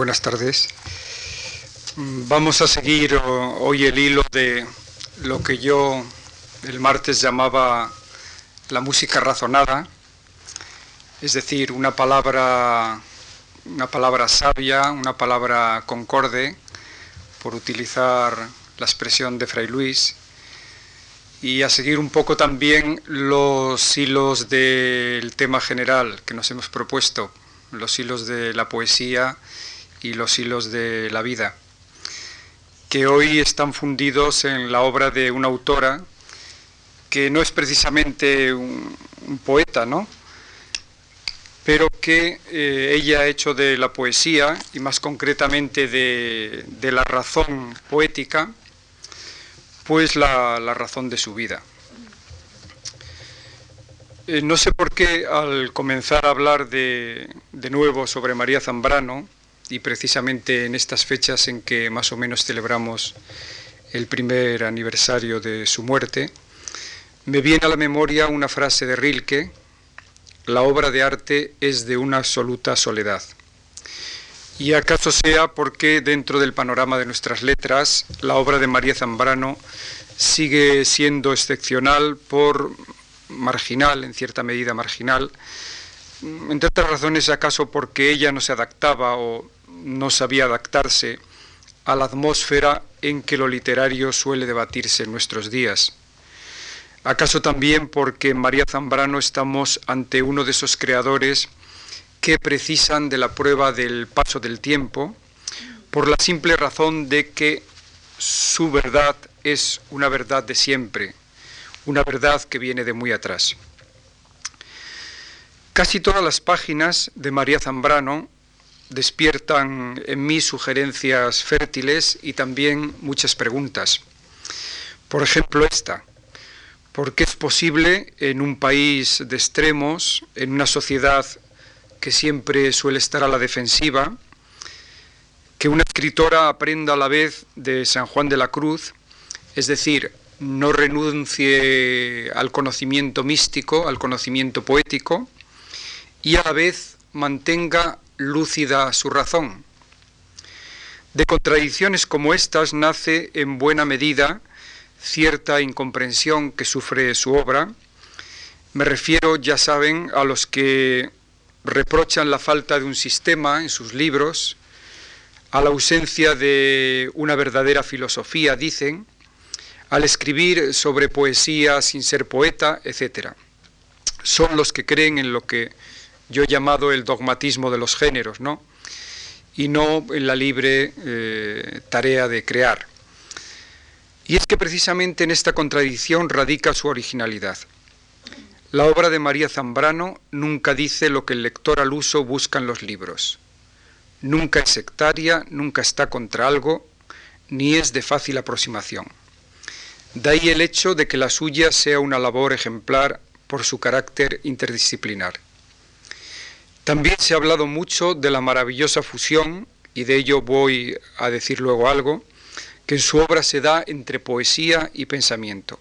buenas tardes. Vamos a seguir hoy el hilo de lo que yo el martes llamaba la música razonada, es decir, una palabra, una palabra sabia, una palabra concorde, por utilizar la expresión de Fray Luis, y a seguir un poco también los hilos del tema general que nos hemos propuesto, los hilos de la poesía y los hilos de la vida, que hoy están fundidos en la obra de una autora que no es precisamente un, poeta, ¿no? pero que eh, ella ha hecho de la poesía y más concretamente de, la razón poética, pues la, razón de su vida. Eh, no sé por qué al comenzar a hablar de, de nuevo sobre María Zambrano, y precisamente en estas fechas en que más o menos celebramos el primer aniversario de su muerte, me viene a la memoria una frase de Rilke, la obra de arte es de una absoluta soledad. Y acaso sea porque dentro del panorama de nuestras letras, la obra de María Zambrano sigue siendo excepcional por marginal, en cierta medida marginal, entre otras razones acaso porque ella no se adaptaba o no sabía adaptarse a la atmósfera en que lo literario suele debatirse en nuestros días. ¿Acaso también porque en María Zambrano estamos ante uno de esos creadores que precisan de la prueba del paso del tiempo, por la simple razón de que su verdad es una verdad de siempre, una verdad que viene de muy atrás. Casi todas las páginas de María Zambrano despiertan en mí sugerencias fértiles y también muchas preguntas. Por ejemplo, esta. ¿Por qué es posible en un país de extremos, en una sociedad que siempre suele estar a la defensiva, que una escritora aprenda a la vez de San Juan de la Cruz, es decir, no renuncie al conocimiento místico, al conocimiento poético, y a la vez mantenga lúcida su razón. De contradicciones como estas nace en buena medida cierta incomprensión que sufre su obra. Me refiero, ya saben, a los que reprochan la falta de un sistema en sus libros, a la ausencia de una verdadera filosofía, dicen, al escribir sobre poesía sin ser poeta, etc. Son los que creen en lo que yo he llamado el dogmatismo de los géneros, ¿no? Y no en la libre eh, tarea de crear. Y es que precisamente en esta contradicción radica su originalidad. La obra de María Zambrano nunca dice lo que el lector al uso busca en los libros. Nunca es sectaria, nunca está contra algo, ni es de fácil aproximación. De ahí el hecho de que la suya sea una labor ejemplar por su carácter interdisciplinar. También se ha hablado mucho de la maravillosa fusión, y de ello voy a decir luego algo, que en su obra se da entre poesía y pensamiento.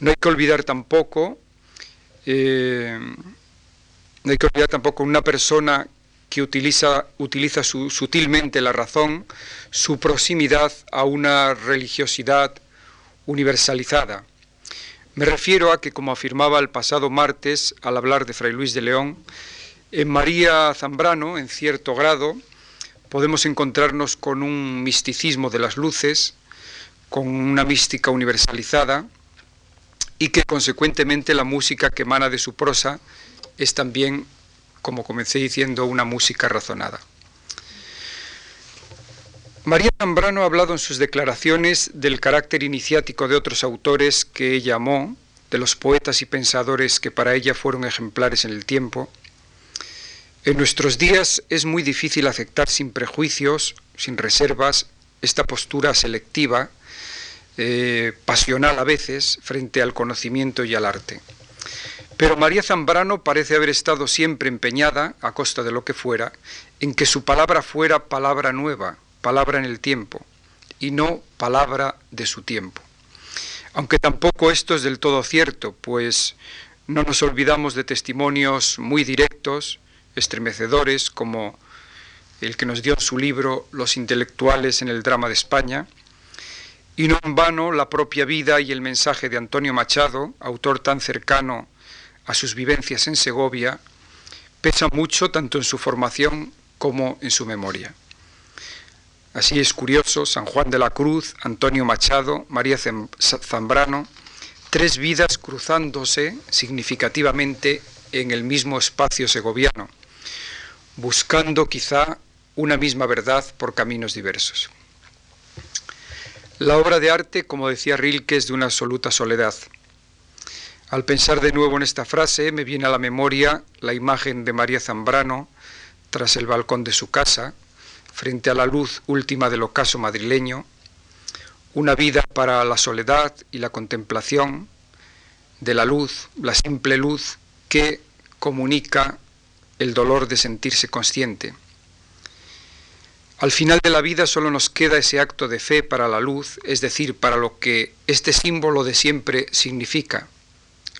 No hay que olvidar tampoco eh, no hay que olvidar tampoco una persona que utiliza, utiliza sutilmente la razón, su proximidad a una religiosidad universalizada. Me refiero a que, como afirmaba el pasado martes al hablar de Fray Luis de León, en María Zambrano, en cierto grado, podemos encontrarnos con un misticismo de las luces, con una mística universalizada, y que consecuentemente la música que emana de su prosa es también, como comencé diciendo, una música razonada. María Zambrano ha hablado en sus declaraciones del carácter iniciático de otros autores que ella amó, de los poetas y pensadores que para ella fueron ejemplares en el tiempo. En nuestros días es muy difícil aceptar sin prejuicios, sin reservas, esta postura selectiva eh, pasional a veces frente al conocimiento y al arte. Pero María Zambrano parece haber estado siempre empeñada, a costa de lo que fuera, en que su palabra fuera palabra nueva, palabra en el tiempo, y no palabra de su tiempo. Aunque tampoco esto es del todo cierto, pues no nos olvidamos de testimonios muy directos, estremecedores, como el que nos dio en su libro Los intelectuales en el drama de España, y no en vano la propia vida y el mensaje de Antonio Machado, autor tan cercano a sus vivencias en Segovia, pesa mucho tanto en su formación como en su memoria. Así es curioso, San Juan de la Cruz, Antonio Machado, María Zambrano, tres vidas cruzándose significativamente en el mismo espacio segoviano, buscando quizá una misma verdad por caminos diversos. La obra de arte, como decía Rilke, es de una absoluta soledad. Al pensar de nuevo en esta frase, me viene a la memoria la imagen de María Zambrano tras el balcón de su casa, frente a la luz última del ocaso madrileño, una vida para la soledad y la contemplación de la luz, la simple luz que comunica el dolor de sentirse consciente al final de la vida solo nos queda ese acto de fe para la luz, es decir, para lo que este símbolo de siempre significa,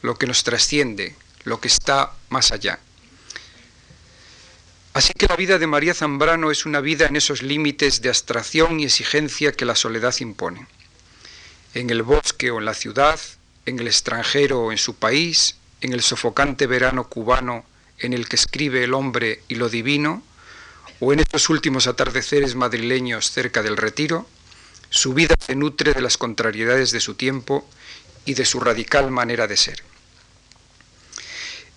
lo que nos trasciende, lo que está más allá. Así que la vida de María Zambrano es una vida en esos límites de abstracción y exigencia que la soledad impone. En el bosque o en la ciudad, en el extranjero o en su país, en el sofocante verano cubano en el que escribe el hombre y lo divino, o en estos últimos atardeceres madrileños cerca del retiro, su vida se nutre de las contrariedades de su tiempo y de su radical manera de ser.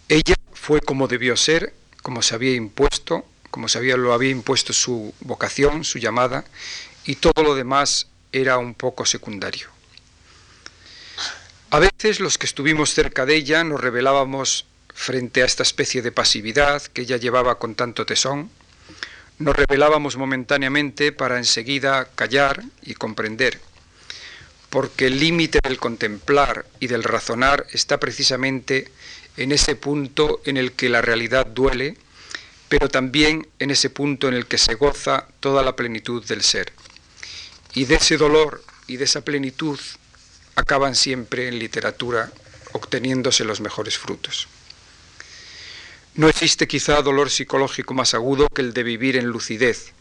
Ella fue como debió ser, como se había impuesto, como se había, lo había impuesto su vocación, su llamada, y todo lo demás era un poco secundario. A veces los que estuvimos cerca de ella nos revelábamos frente a esta especie de pasividad que ella llevaba con tanto tesón, nos revelábamos momentáneamente para enseguida callar y comprender, porque el límite del contemplar y del razonar está precisamente en ese punto en el que la realidad duele, pero también en ese punto en el que se goza toda la plenitud del ser. Y de ese dolor y de esa plenitud acaban siempre en literatura obteniéndose los mejores frutos. No existe quizá dolor psicológico más agudo que el de vivir en lucidez,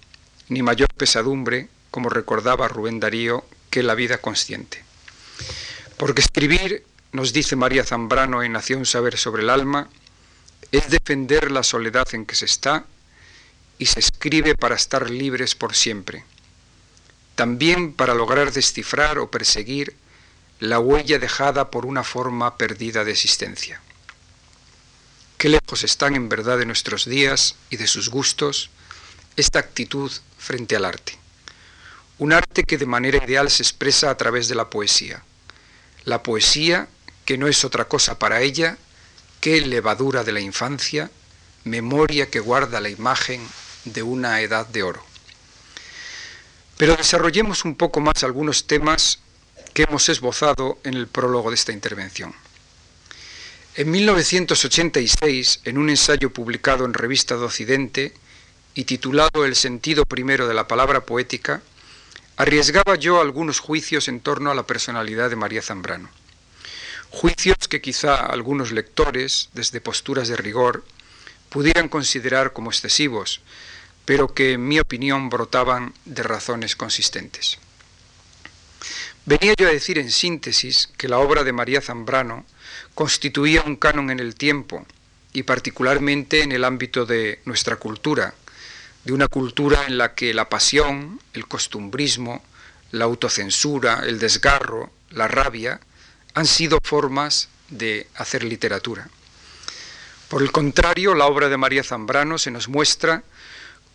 ni mayor pesadumbre, como recordaba Rubén Darío, que la vida consciente. Porque escribir, nos dice María Zambrano en Nación Saber sobre el Alma, es defender la soledad en que se está y se escribe para estar libres por siempre. También para lograr descifrar o perseguir la huella dejada por una forma perdida de existencia. Qué lejos están en verdad de nuestros días y de sus gustos esta actitud frente al arte. Un arte que de manera ideal se expresa a través de la poesía. La poesía que no es otra cosa para ella que levadura de la infancia, memoria que guarda la imagen de una edad de oro. Pero desarrollemos un poco más algunos temas que hemos esbozado en el prólogo de esta intervención. En 1986, en un ensayo publicado en Revista de Occidente y titulado El sentido primero de la palabra poética, arriesgaba yo algunos juicios en torno a la personalidad de María Zambrano. Juicios que quizá algunos lectores, desde posturas de rigor, pudieran considerar como excesivos, pero que en mi opinión brotaban de razones consistentes. Venía yo a decir en síntesis que la obra de María Zambrano constituía un canon en el tiempo y particularmente en el ámbito de nuestra cultura, de una cultura en la que la pasión, el costumbrismo, la autocensura, el desgarro, la rabia, han sido formas de hacer literatura. Por el contrario, la obra de María Zambrano se nos muestra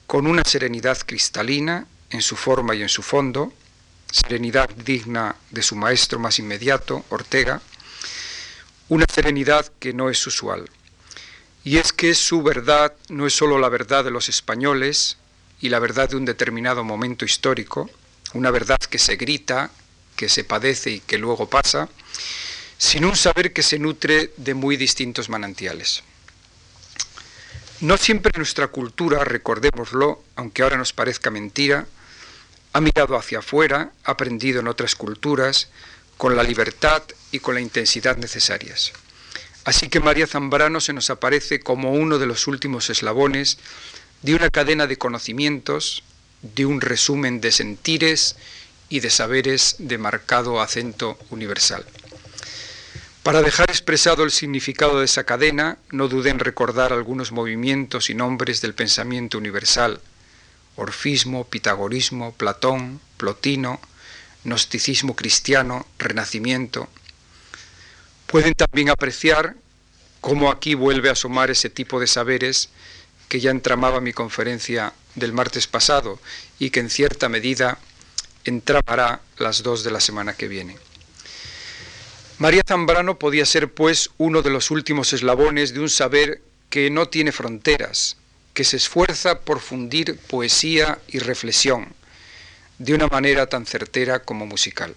con una serenidad cristalina en su forma y en su fondo, serenidad digna de su maestro más inmediato, Ortega, una serenidad que no es usual. Y es que su verdad no es sólo la verdad de los españoles y la verdad de un determinado momento histórico, una verdad que se grita, que se padece y que luego pasa, sino un saber que se nutre de muy distintos manantiales. No siempre nuestra cultura, recordémoslo, aunque ahora nos parezca mentira, ha mirado hacia afuera, ha aprendido en otras culturas, con la libertad y con la intensidad necesarias. Así que María Zambrano se nos aparece como uno de los últimos eslabones de una cadena de conocimientos, de un resumen de sentires y de saberes de marcado acento universal. Para dejar expresado el significado de esa cadena, no duden en recordar algunos movimientos y nombres del pensamiento universal, orfismo, pitagorismo, Platón, Plotino, gnosticismo cristiano, renacimiento. Pueden también apreciar cómo aquí vuelve a asomar ese tipo de saberes que ya entramaba mi conferencia del martes pasado y que en cierta medida entramará las dos de la semana que viene. María Zambrano podía ser, pues, uno de los últimos eslabones de un saber que no tiene fronteras, que se esfuerza por fundir poesía y reflexión de una manera tan certera como musical.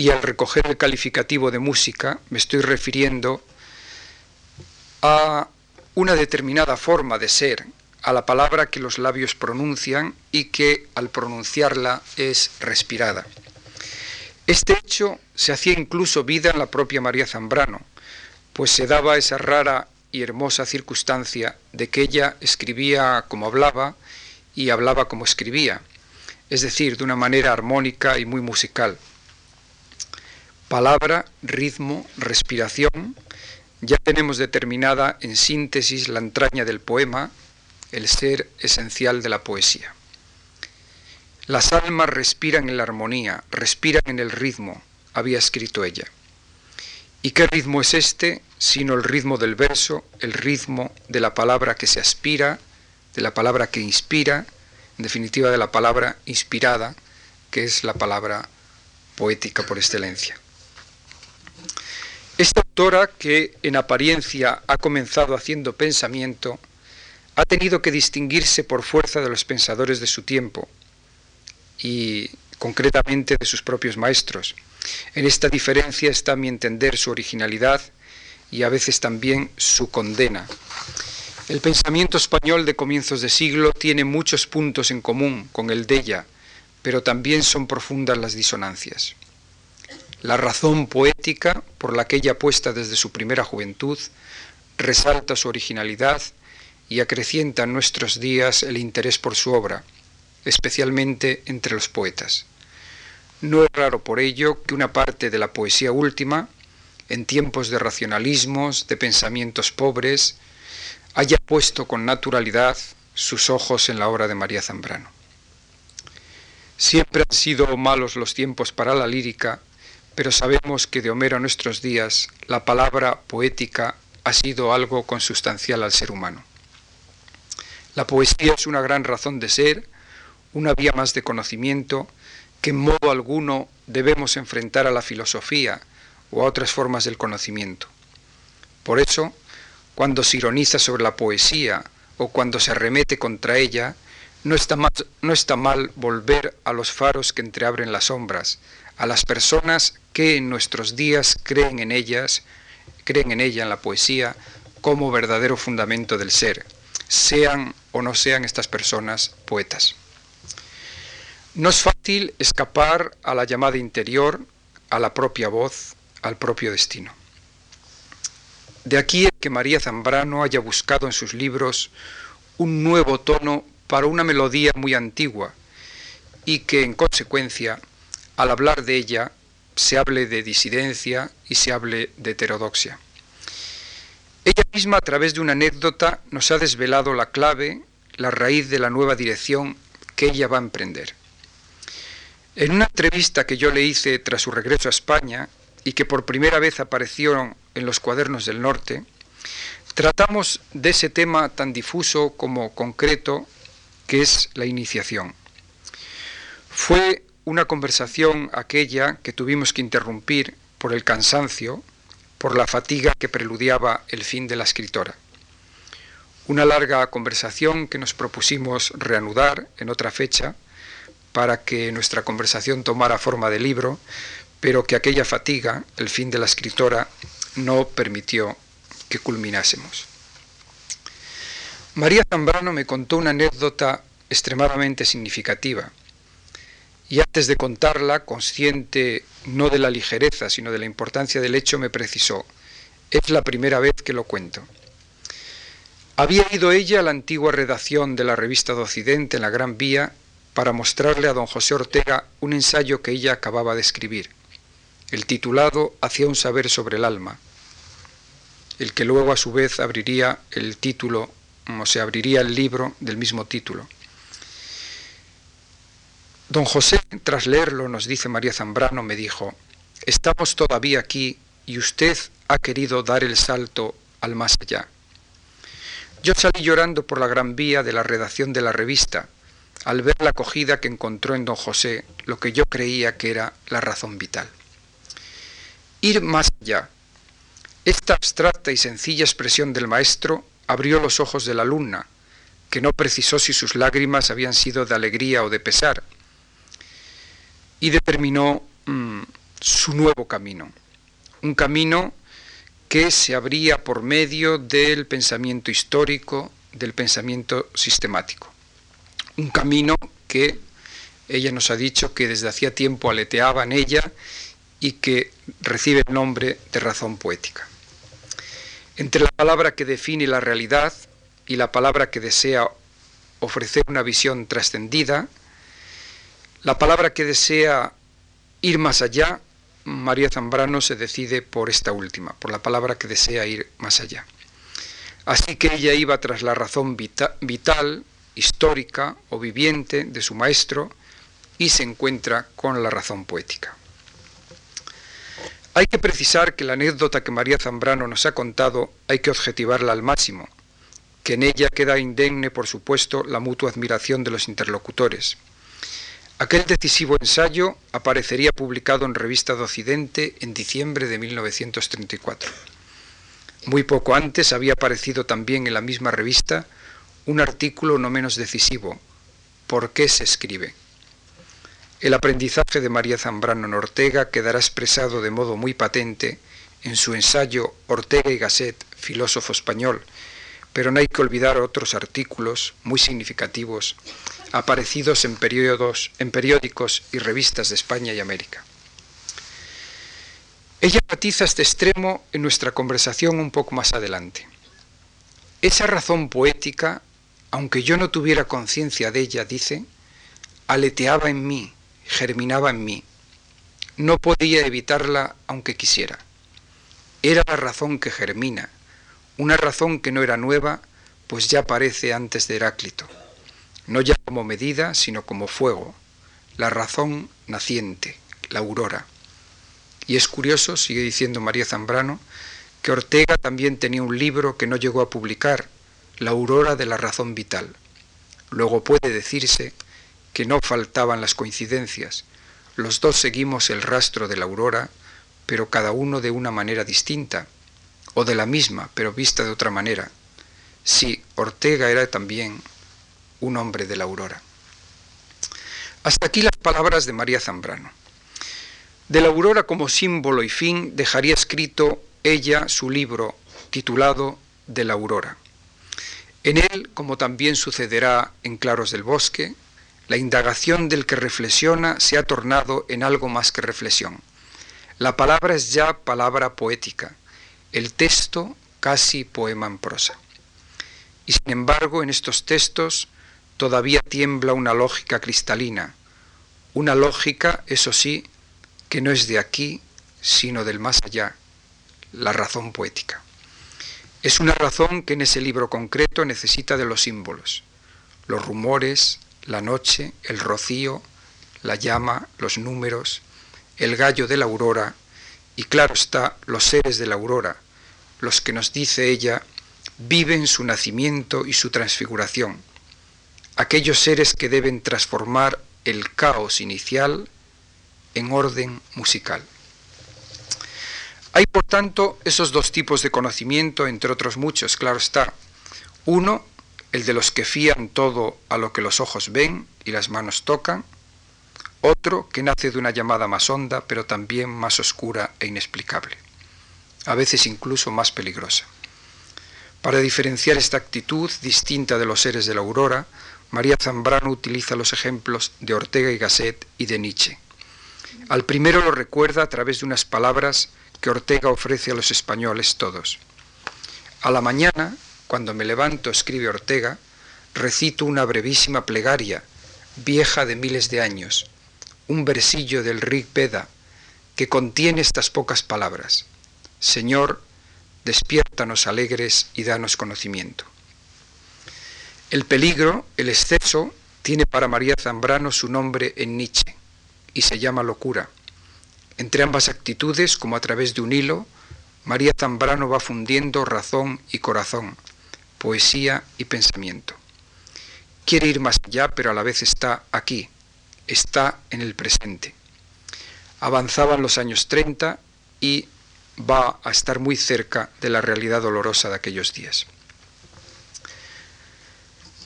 Y al recoger el calificativo de música me estoy refiriendo a una determinada forma de ser, a la palabra que los labios pronuncian y que al pronunciarla es respirada. Este hecho se hacía incluso vida en la propia María Zambrano, pues se daba esa rara y hermosa circunstancia de que ella escribía como hablaba y hablaba como escribía, es decir, de una manera armónica y muy musical. Palabra, ritmo, respiración, ya tenemos determinada en síntesis la entraña del poema, el ser esencial de la poesía. Las almas respiran en la armonía, respiran en el ritmo, había escrito ella. ¿Y qué ritmo es este, sino el ritmo del verso, el ritmo de la palabra que se aspira, de la palabra que inspira, en definitiva de la palabra inspirada, que es la palabra poética por excelencia? Esta autora, que en apariencia ha comenzado haciendo pensamiento, ha tenido que distinguirse por fuerza de los pensadores de su tiempo, y concretamente de sus propios maestros. En esta diferencia está a mi entender su originalidad y a veces también su condena. El pensamiento español de comienzos de siglo tiene muchos puntos en común con el de ella, pero también son profundas las disonancias. La razón poética por la que ella apuesta desde su primera juventud resalta su originalidad y acrecienta en nuestros días el interés por su obra, especialmente entre los poetas. No es raro por ello que una parte de la poesía última, en tiempos de racionalismos, de pensamientos pobres, haya puesto con naturalidad sus ojos en la obra de María Zambrano. Siempre han sido malos los tiempos para la lírica, pero sabemos que de Homero a nuestros días la palabra poética ha sido algo consustancial al ser humano. La poesía es una gran razón de ser, una vía más de conocimiento que en modo alguno debemos enfrentar a la filosofía o a otras formas del conocimiento. Por eso, cuando se ironiza sobre la poesía o cuando se arremete contra ella, no está mal volver a los faros que entreabren las sombras, a las personas que en nuestros días creen en ellas, creen en ella, en la poesía, como verdadero fundamento del ser, sean o no sean estas personas poetas. No es fácil escapar a la llamada interior, a la propia voz, al propio destino. De aquí que María Zambrano haya buscado en sus libros un nuevo tono para una melodía muy antigua y que en consecuencia, al hablar de ella, se hable de disidencia y se hable de heterodoxia. Ella misma a través de una anécdota nos ha desvelado la clave, la raíz de la nueva dirección que ella va a emprender. En una entrevista que yo le hice tras su regreso a España y que por primera vez apareció en los cuadernos del norte, tratamos de ese tema tan difuso como concreto que es la iniciación. Fue una conversación aquella que tuvimos que interrumpir por el cansancio, por la fatiga que preludiaba el fin de la escritora. Una larga conversación que nos propusimos reanudar en otra fecha, para que nuestra conversación tomara forma de libro, pero que aquella fatiga, el fin de la escritora, no permitió que culminásemos. María Zambrano me contó una anécdota extremadamente significativa, y antes de contarla, consciente no de la ligereza, sino de la importancia del hecho, me precisó, es la primera vez que lo cuento. Había ido ella a la antigua redacción de la revista de Occidente en la Gran Vía para mostrarle a don José Ortega un ensayo que ella acababa de escribir, el titulado Hacia un saber sobre el alma, el que luego a su vez abriría el título, o se abriría el libro del mismo título. Don José, tras leerlo, nos dice María Zambrano, me dijo, estamos todavía aquí y usted ha querido dar el salto al más allá. Yo salí llorando por la gran vía de la redacción de la revista, al ver la acogida que encontró en don José lo que yo creía que era la razón vital. Ir más allá. Esta abstracta y sencilla expresión del maestro abrió los ojos de la alumna, que no precisó si sus lágrimas habían sido de alegría o de pesar, y determinó mm, su nuevo camino, un camino que se abría por medio del pensamiento histórico, del pensamiento sistemático un camino que ella nos ha dicho que desde hacía tiempo aleteaba en ella y que recibe el nombre de razón poética. Entre la palabra que define la realidad y la palabra que desea ofrecer una visión trascendida, la palabra que desea ir más allá, María Zambrano se decide por esta última, por la palabra que desea ir más allá. Así que ella iba tras la razón vital, histórica o viviente de su maestro y se encuentra con la razón poética. Hay que precisar que la anécdota que María Zambrano nos ha contado hay que objetivarla al máximo, que en ella queda indemne, por supuesto, la mutua admiración de los interlocutores. Aquel decisivo ensayo aparecería publicado en Revista de Occidente en diciembre de 1934. Muy poco antes había aparecido también en la misma revista un artículo no menos decisivo, ¿por qué se escribe? El aprendizaje de María Zambrano en Ortega quedará expresado de modo muy patente en su ensayo Ortega y Gasset, filósofo español, pero no hay que olvidar otros artículos muy significativos aparecidos en, en periódicos y revistas de España y América. Ella matiza este extremo en nuestra conversación un poco más adelante. Esa razón poética aunque yo no tuviera conciencia de ella, dice, aleteaba en mí, germinaba en mí. No podía evitarla aunque quisiera. Era la razón que germina, una razón que no era nueva, pues ya aparece antes de Heráclito, no ya como medida, sino como fuego, la razón naciente, la aurora. Y es curioso, sigue diciendo María Zambrano, que Ortega también tenía un libro que no llegó a publicar, la aurora de la razón vital. Luego puede decirse que no faltaban las coincidencias. Los dos seguimos el rastro de la aurora, pero cada uno de una manera distinta, o de la misma, pero vista de otra manera. Sí, Ortega era también un hombre de la aurora. Hasta aquí las palabras de María Zambrano. De la aurora como símbolo y fin dejaría escrito ella su libro titulado De la aurora. En él, como también sucederá en Claros del Bosque, la indagación del que reflexiona se ha tornado en algo más que reflexión. La palabra es ya palabra poética, el texto casi poema en prosa. Y sin embargo, en estos textos todavía tiembla una lógica cristalina, una lógica, eso sí, que no es de aquí, sino del más allá, la razón poética. Es una razón que en ese libro concreto necesita de los símbolos, los rumores, la noche, el rocío, la llama, los números, el gallo de la aurora y claro está los seres de la aurora, los que nos dice ella viven su nacimiento y su transfiguración, aquellos seres que deben transformar el caos inicial en orden musical. Hay, por tanto, esos dos tipos de conocimiento, entre otros muchos, claro está. Uno, el de los que fían todo a lo que los ojos ven y las manos tocan. Otro, que nace de una llamada más honda, pero también más oscura e inexplicable, a veces incluso más peligrosa. Para diferenciar esta actitud distinta de los seres de la aurora, María Zambrano utiliza los ejemplos de Ortega y Gasset y de Nietzsche. Al primero lo recuerda a través de unas palabras que Ortega ofrece a los españoles todos. A la mañana, cuando me levanto, escribe Ortega, recito una brevísima plegaria, vieja de miles de años, un versillo del Rig Veda, que contiene estas pocas palabras. Señor, despiértanos alegres y danos conocimiento. El peligro, el exceso, tiene para María Zambrano su nombre en Nietzsche y se llama locura. Entre ambas actitudes, como a través de un hilo, María Zambrano va fundiendo razón y corazón, poesía y pensamiento. Quiere ir más allá, pero a la vez está aquí, está en el presente. Avanzaban los años 30 y va a estar muy cerca de la realidad dolorosa de aquellos días.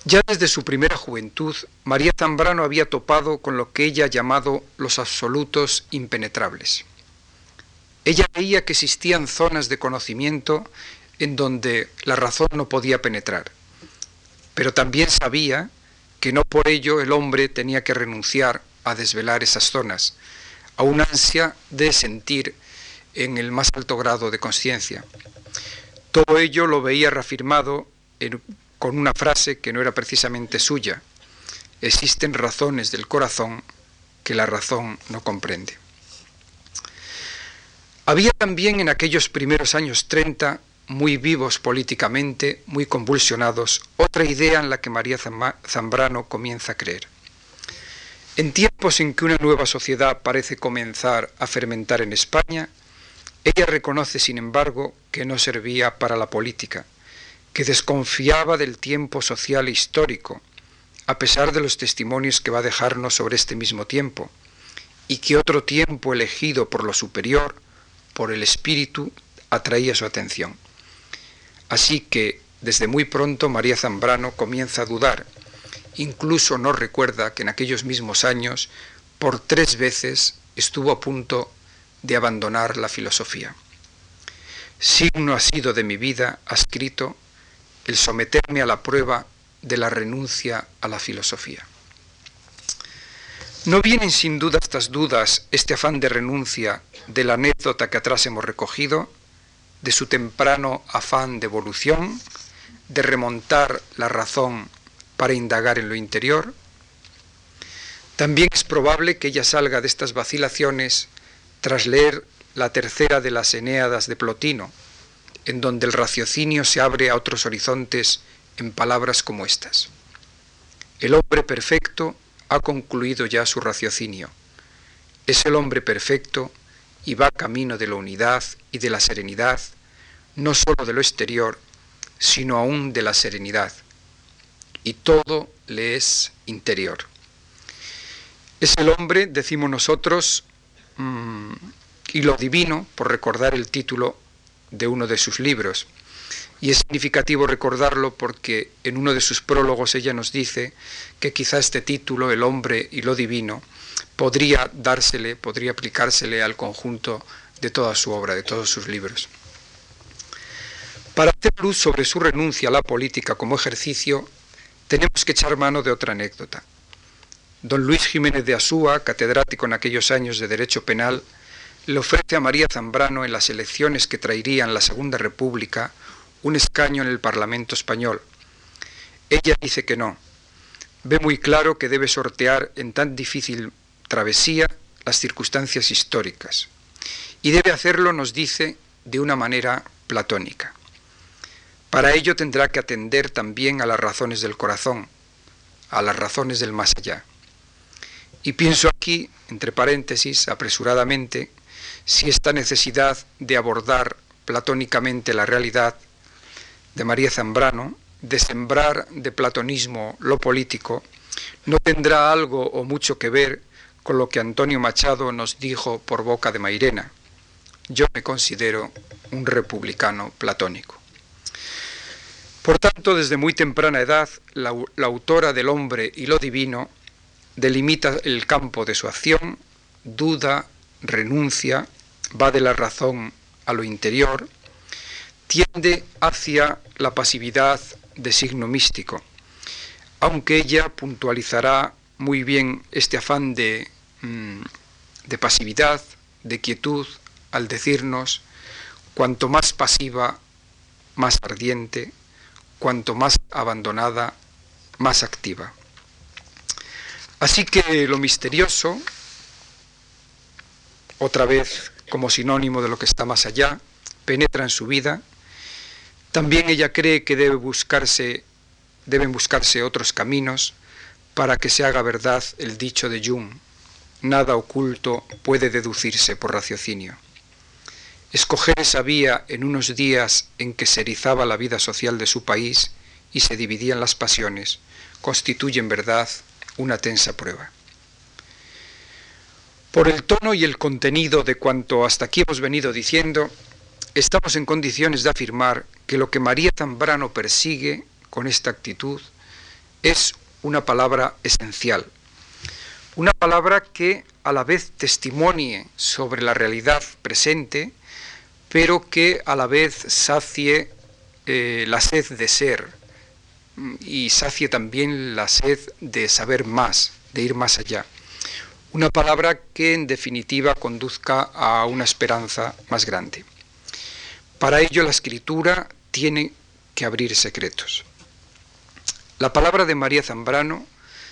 Ya desde su primera juventud, María Zambrano había topado con lo que ella ha llamado los absolutos impenetrables. Ella veía que existían zonas de conocimiento en donde la razón no podía penetrar, pero también sabía que no por ello el hombre tenía que renunciar a desvelar esas zonas, a una ansia de sentir en el más alto grado de conciencia. Todo ello lo veía reafirmado en con una frase que no era precisamente suya. Existen razones del corazón que la razón no comprende. Había también en aquellos primeros años 30, muy vivos políticamente, muy convulsionados, otra idea en la que María Zambrano comienza a creer. En tiempos en que una nueva sociedad parece comenzar a fermentar en España, ella reconoce, sin embargo, que no servía para la política, que desconfiaba del tiempo social e histórico, a pesar de los testimonios que va a dejarnos sobre este mismo tiempo, y que otro tiempo elegido por lo superior, por el espíritu, atraía su atención. Así que desde muy pronto María Zambrano comienza a dudar, incluso no recuerda que en aquellos mismos años por tres veces estuvo a punto de abandonar la filosofía. Signo ha sido de mi vida, ha escrito, el someterme a la prueba de la renuncia a la filosofía. No vienen sin duda estas dudas, este afán de renuncia de la anécdota que atrás hemos recogido, de su temprano afán de evolución, de remontar la razón para indagar en lo interior. También es probable que ella salga de estas vacilaciones tras leer la tercera de las Eneadas de Plotino, en donde el raciocinio se abre a otros horizontes en palabras como estas. El hombre perfecto ha concluido ya su raciocinio. Es el hombre perfecto y va camino de la unidad y de la serenidad, no sólo de lo exterior, sino aún de la serenidad. Y todo le es interior. Es el hombre, decimos nosotros, mm, y lo divino, por recordar el título de uno de sus libros. Y es significativo recordarlo porque en uno de sus prólogos ella nos dice que quizá este título, El hombre y lo divino, podría dársele, podría aplicársele al conjunto de toda su obra, de todos sus libros. Para hacer luz sobre su renuncia a la política como ejercicio, tenemos que echar mano de otra anécdota. Don Luis Jiménez de Asúa, catedrático en aquellos años de Derecho Penal, le ofrece a María Zambrano en las elecciones que traerían la Segunda República un escaño en el Parlamento español. Ella dice que no. Ve muy claro que debe sortear en tan difícil travesía las circunstancias históricas. Y debe hacerlo, nos dice, de una manera platónica. Para ello tendrá que atender también a las razones del corazón, a las razones del más allá. Y pienso aquí, entre paréntesis, apresuradamente, si esta necesidad de abordar platónicamente la realidad de María Zambrano, de sembrar de platonismo lo político, no tendrá algo o mucho que ver con lo que Antonio Machado nos dijo por boca de Mairena. Yo me considero un republicano platónico. Por tanto, desde muy temprana edad, la, la, autora del hombre y lo divino delimita el campo de su acción, duda, renuncia, va de la razón a lo interior, tiende hacia la pasividad de signo místico, aunque ella puntualizará muy bien este afán de, mm, de pasividad, de quietud, al decirnos, cuanto más pasiva, más ardiente, cuanto más abandonada, más activa. Así que lo misterioso, otra vez como sinónimo de lo que está más allá, penetra en su vida. También ella cree que debe buscarse, deben buscarse otros caminos para que se haga verdad el dicho de Jung. Nada oculto puede deducirse por raciocinio. Escoger esa vía en unos días en que se erizaba la vida social de su país y se dividían las pasiones constituye en verdad una tensa prueba. Por el tono y el contenido de cuanto hasta aquí hemos venido diciendo, estamos en condiciones de afirmar que lo que María Zambrano persigue con esta actitud es una palabra esencial, una palabra que a la vez testimonie sobre la realidad presente, pero que a la vez sacie eh, la sed de ser mm, y sacie también la sed de saber más, de ir más allá. Una palabra que en definitiva conduzca a una esperanza más grande. Para ello la escritura tiene que abrir secretos. La palabra de María Zambrano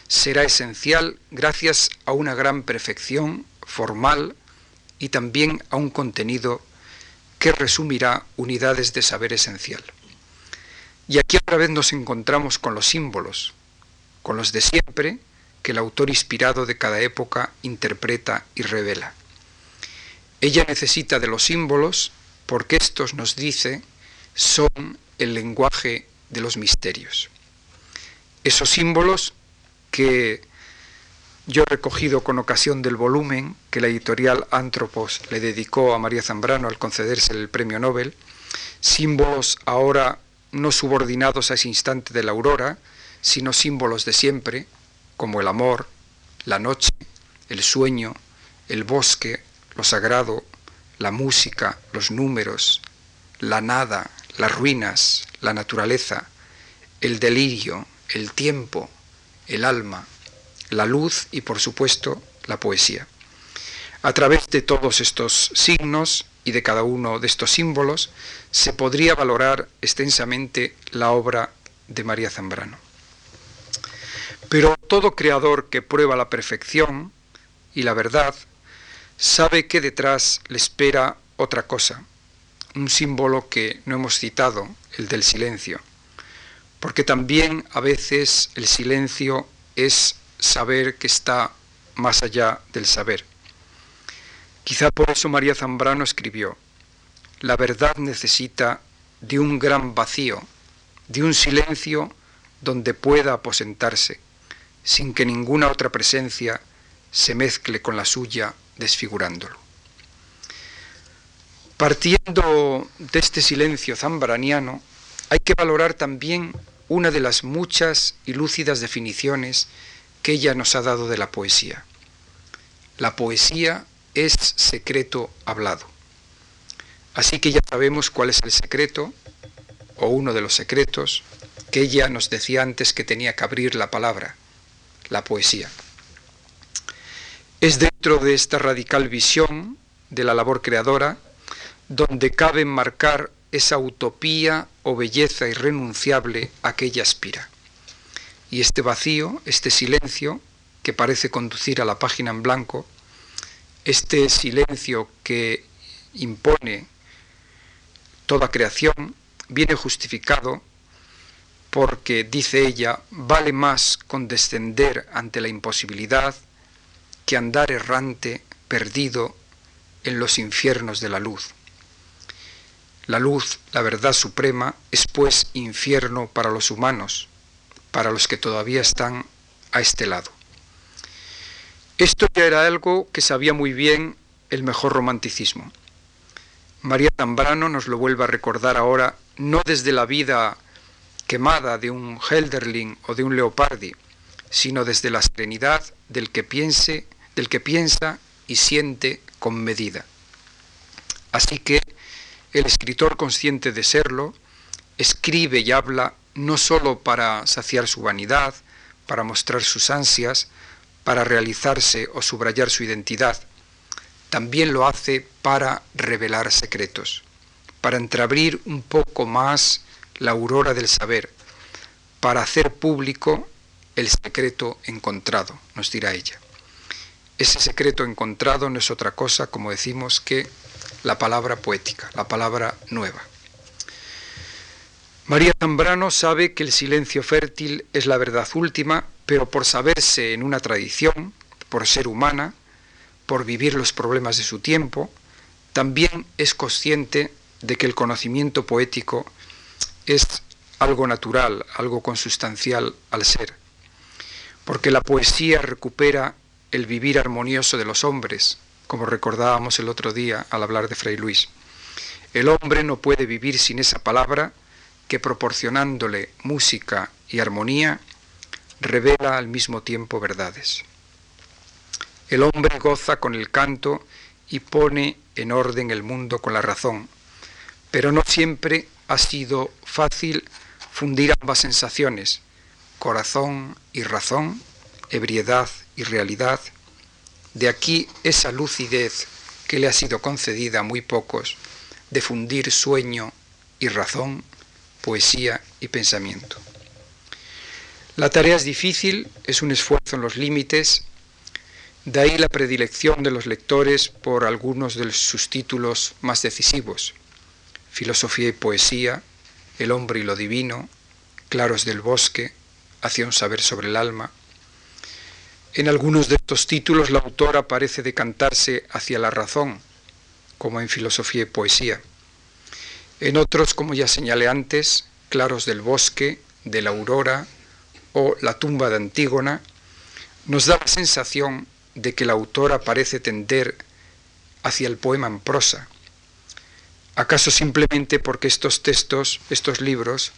será esencial gracias a una gran perfección formal y también a un contenido que resumirá unidades de saber esencial. Y aquí otra vez nos encontramos con los símbolos, con los de siempre, que el autor inspirado de cada época interpreta y revela. Ella necesita de los símbolos porque estos, nos dice, son el lenguaje de los misterios. Esos símbolos que yo he recogido con ocasión del volumen que la editorial Antropos le dedicó a María Zambrano al concederse el premio Nobel, símbolos ahora no subordinados a ese instante de la aurora, sino símbolos de siempre, como el amor, la noche, el sueño, el bosque, lo sagrado, la música, los números, la nada, las ruinas, la naturaleza, el delirio, el tiempo, el alma, la luz y por supuesto la poesía. A través de todos estos signos y de cada uno de estos símbolos se podría valorar extensamente la obra de María Zambrano. Pero todo creador que prueba la perfección y la verdad sabe que detrás le espera otra cosa, un símbolo que no hemos citado, el del silencio, porque también a veces el silencio es saber que está más allá del saber. Quizá por eso María Zambrano escribió, la verdad necesita de un gran vacío, de un silencio donde pueda aposentarse, sin que ninguna otra presencia se mezcle con la suya desfigurándolo. Partiendo de este silencio zambraniano, hay que valorar también una de las muchas y lúcidas definiciones que ella nos ha dado de la poesía. La poesía es secreto hablado. Así que ya sabemos cuál es el secreto, o uno de los secretos, que ella nos decía antes que tenía que abrir la palabra, la poesía. Es dentro de esta radical visión de la labor creadora donde cabe marcar esa utopía o belleza irrenunciable a que ella aspira. Y este vacío, este silencio que parece conducir a la página en blanco, este silencio que impone toda creación, viene justificado porque, dice ella, vale más condescender ante la imposibilidad que andar errante, perdido en los infiernos de la luz. La luz, la verdad suprema, es pues infierno para los humanos, para los que todavía están a este lado. Esto ya era algo que sabía muy bien el mejor romanticismo. María Zambrano nos lo vuelve a recordar ahora, no desde la vida quemada de un Helderling o de un Leopardi, sino desde la serenidad del que piense, del que piensa y siente con medida. Así que el escritor consciente de serlo escribe y habla no sólo para saciar su vanidad, para mostrar sus ansias, para realizarse o subrayar su identidad, también lo hace para revelar secretos, para entreabrir un poco más la aurora del saber, para hacer público el secreto encontrado, nos dirá ella. Ese secreto encontrado no es otra cosa, como decimos, que la palabra poética, la palabra nueva. María Zambrano sabe que el silencio fértil es la verdad última, pero por saberse en una tradición, por ser humana, por vivir los problemas de su tiempo, también es consciente de que el conocimiento poético es algo natural, algo consustancial al ser, porque la poesía recupera el vivir armonioso de los hombres, como recordábamos el otro día al hablar de Fray Luis. El hombre no puede vivir sin esa palabra que proporcionándole música y armonía revela al mismo tiempo verdades. El hombre goza con el canto y pone en orden el mundo con la razón, pero no siempre ha sido fácil fundir ambas sensaciones, corazón y razón, ebriedad y realidad. De aquí esa lucidez que le ha sido concedida a muy pocos, de fundir sueño y razón, poesía y pensamiento. La tarea es difícil, es un esfuerzo en los límites, de ahí la predilección de los lectores por algunos de sus títulos más decisivos. Filosofía y poesía, El hombre y lo divino, Claros del bosque, Hacia un saber sobre el alma. En algunos de estos títulos la autora parece decantarse hacia la razón, como en Filosofía y poesía. En otros, como ya señalé antes, Claros del bosque, de la aurora o La tumba de Antígona, nos da la sensación de que la autora parece tender hacia el poema en prosa. ¿Acaso simplemente porque estos textos, estos libros,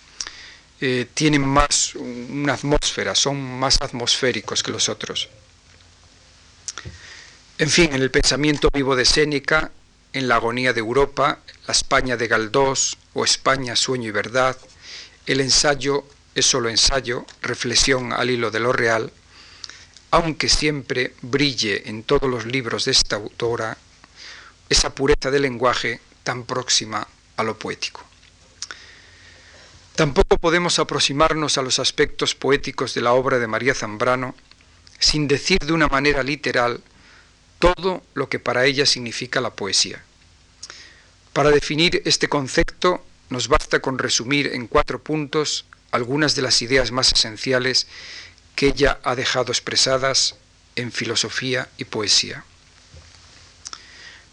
eh, tienen más una atmósfera, son más atmosféricos que los otros? En fin, en el pensamiento vivo de Séneca, en la agonía de Europa, la España de Galdós o España, sueño y verdad, el ensayo es solo ensayo, reflexión al hilo de lo real, aunque siempre brille en todos los libros de esta autora esa pureza de lenguaje tan próxima a lo poético. Tampoco podemos aproximarnos a los aspectos poéticos de la obra de María Zambrano sin decir de una manera literal todo lo que para ella significa la poesía. Para definir este concepto nos basta con resumir en cuatro puntos algunas de las ideas más esenciales que ella ha dejado expresadas en filosofía y poesía.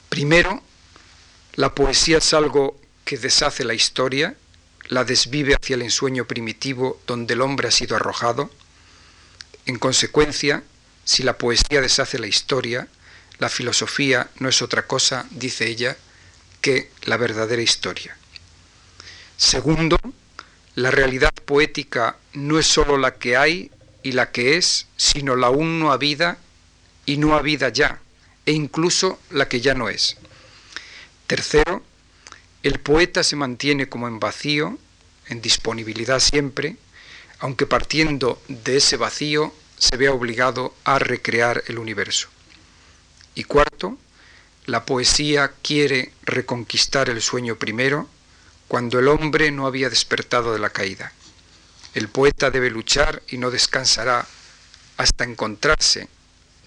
Primero, la poesía es algo que deshace la historia, la desvive hacia el ensueño primitivo donde el hombre ha sido arrojado. En consecuencia, si la poesía deshace la historia, la filosofía no es otra cosa, dice ella, que la verdadera historia. Segundo, la realidad poética no es sólo la que hay y la que es, sino la aún no habida y no habida ya, e incluso la que ya no es. Tercero, el poeta se mantiene como en vacío, en disponibilidad siempre, aunque partiendo de ese vacío se vea obligado a recrear el universo. Y cuarto, la poesía quiere reconquistar el sueño primero, cuando el hombre no había despertado de la caída. El poeta debe luchar y no descansará hasta encontrarse,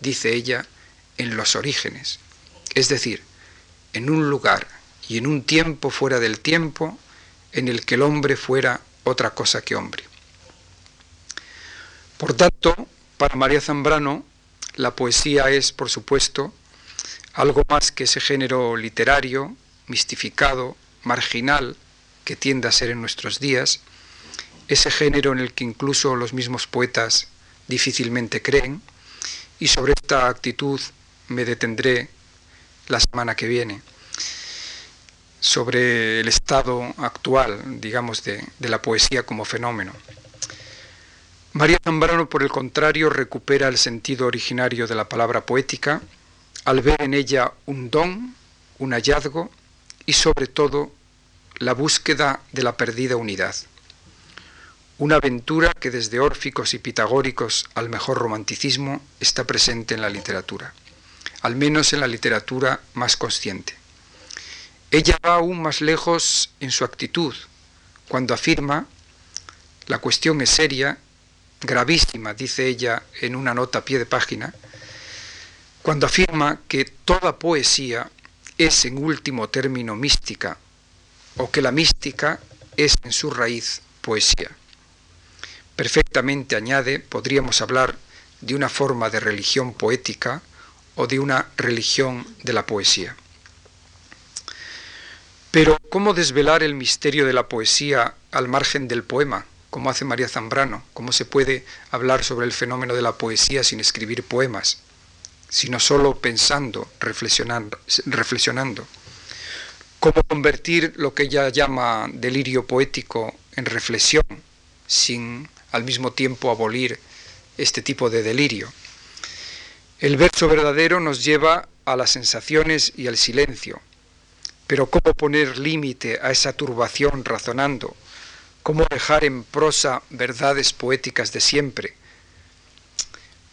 dice ella, en los orígenes, es decir, en un lugar y en un tiempo fuera del tiempo en el que el hombre fuera otra cosa que hombre. Por tanto, para María Zambrano, la poesía es, por supuesto, algo más que ese género literario, mistificado, marginal, que tiende a ser en nuestros días, ese género en el que incluso los mismos poetas difícilmente creen, y sobre esta actitud me detendré la semana que viene, sobre el estado actual, digamos, de, de la poesía como fenómeno. María Zambrano, por el contrario, recupera el sentido originario de la palabra poética al ver en ella un don, un hallazgo y sobre todo la búsqueda de la perdida unidad una aventura que desde órficos y pitagóricos al mejor romanticismo está presente en la literatura, al menos en la literatura más consciente. Ella va aún más lejos en su actitud, cuando afirma, La cuestión es seria, gravísima, dice ella en una nota a pie de página, cuando afirma que toda poesía es en último término mística, o que la mística es en su raíz poesía. Perfectamente añade, podríamos hablar de una forma de religión poética o de una religión de la poesía. Pero, ¿cómo desvelar el misterio de la poesía al margen del poema, como hace María Zambrano? ¿Cómo se puede hablar sobre el fenómeno de la poesía sin escribir poemas, sino solo pensando, reflexionando? ¿Cómo convertir lo que ella llama delirio poético en reflexión, sin al mismo tiempo abolir este tipo de delirio. El verso verdadero nos lleva a las sensaciones y al silencio, pero ¿cómo poner límite a esa turbación razonando? ¿Cómo dejar en prosa verdades poéticas de siempre?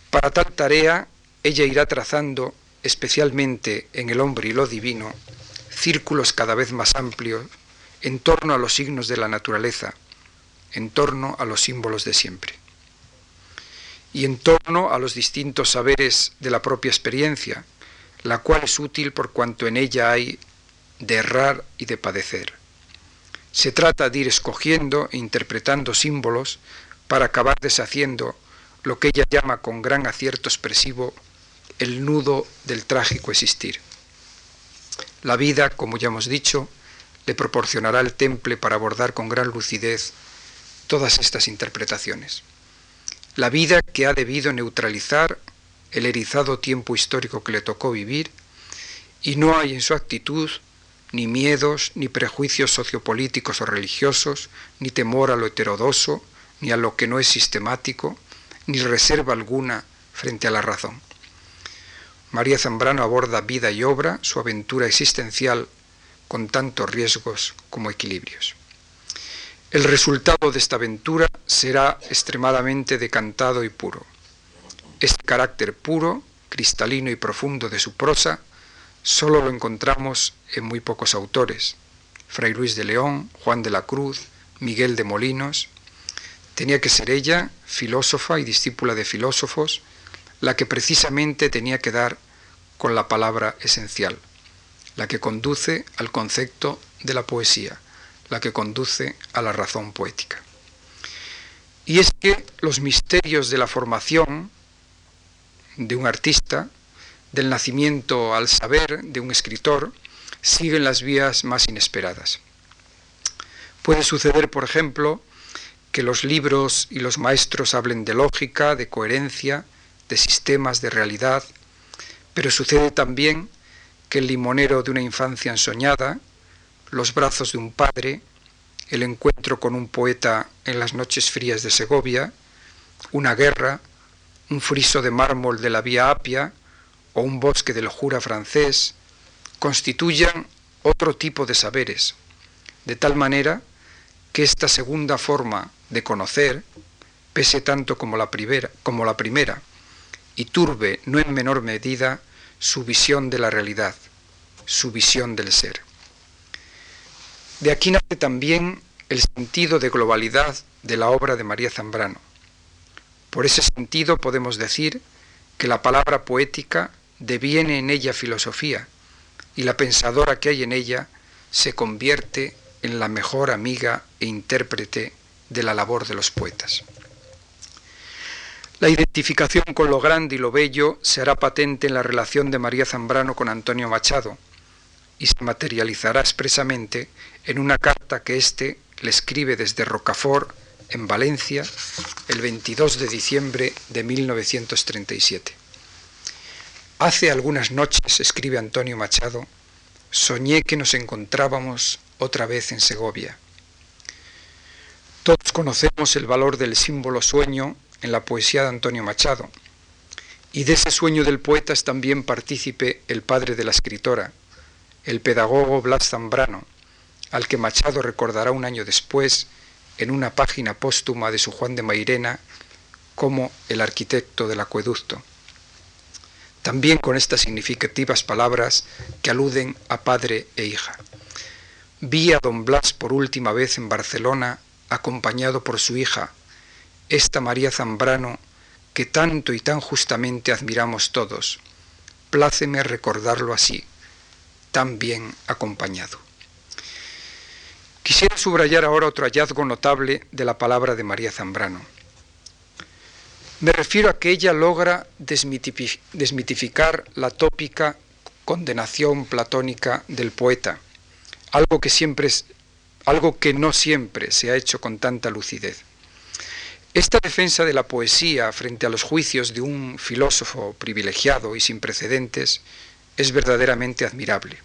Para tal tarea, ella irá trazando, especialmente en el hombre y lo divino, círculos cada vez más amplios en torno a los signos de la naturaleza, en torno a los símbolos de siempre y en torno a los distintos saberes de la propia experiencia, la cual es útil por cuanto en ella hay de errar y de padecer. Se trata de ir escogiendo e interpretando símbolos para acabar deshaciendo lo que ella llama con gran acierto expresivo el nudo del trágico existir. La vida, como ya hemos dicho, le proporcionará el temple para abordar con gran lucidez todas estas interpretaciones. La vida que ha debido neutralizar el erizado tiempo histórico que le tocó vivir, y no hay en su actitud ni miedos, ni prejuicios sociopolíticos o religiosos, ni temor a lo heterodoso, ni a lo que no es sistemático, ni reserva alguna frente a la razón. María Zambrano aborda vida y obra, su aventura existencial, con tantos riesgos como equilibrios. El resultado de esta aventura será extremadamente decantado y puro. Este carácter puro, cristalino y profundo de su prosa solo lo encontramos en muy pocos autores. Fray Luis de León, Juan de la Cruz, Miguel de Molinos. Tenía que ser ella, filósofa y discípula de filósofos, la que precisamente tenía que dar con la palabra esencial, la que conduce al concepto de la poesía la que conduce a la razón poética. Y es que los misterios de la formación de un artista, del nacimiento al saber de un escritor, siguen las vías más inesperadas. Puede suceder, por ejemplo, que los libros y los maestros hablen de lógica, de coherencia, de sistemas, de realidad, pero sucede también que el limonero de una infancia ensoñada, los brazos de un padre, el encuentro con un poeta en las noches frías de Segovia, una guerra, un friso de mármol de la Vía Apia o un bosque del Jura francés, constituyan otro tipo de saberes, de tal manera que esta segunda forma de conocer pese tanto como la primera, como la primera y turbe no en menor medida su visión de la realidad, su visión del ser. De aquí nace también el sentido de globalidad de la obra de María Zambrano. Por ese sentido podemos decir que la palabra poética deviene en ella filosofía y la pensadora que hay en ella se convierte en la mejor amiga e intérprete de la labor de los poetas. La identificación con lo grande y lo bello se hará patente en la relación de María Zambrano con Antonio Machado, y se materializará expresamente en una carta que éste le escribe desde Rocafort, en Valencia, el 22 de diciembre de 1937. Hace algunas noches, escribe Antonio Machado, soñé que nos encontrábamos otra vez en Segovia. Todos conocemos el valor del símbolo sueño en la poesía de Antonio Machado, y de ese sueño del poeta es también partícipe el padre de la escritora, el pedagogo Blas Zambrano, al que Machado recordará un año después en una página póstuma de su Juan de Mairena como el arquitecto del acueducto. También con estas significativas palabras que aluden a padre e hija. Vi a don Blas por última vez en Barcelona acompañado por su hija, esta María Zambrano, que tanto y tan justamente admiramos todos. Pláceme recordarlo así, tan bien acompañado. Quisiera subrayar ahora otro hallazgo notable de la palabra de María Zambrano. Me refiero a que ella logra desmitificar la tópica condenación platónica del poeta, algo que siempre es algo que no siempre se ha hecho con tanta lucidez. Esta defensa de la poesía frente a los juicios de un filósofo privilegiado y sin precedentes es verdaderamente admirable.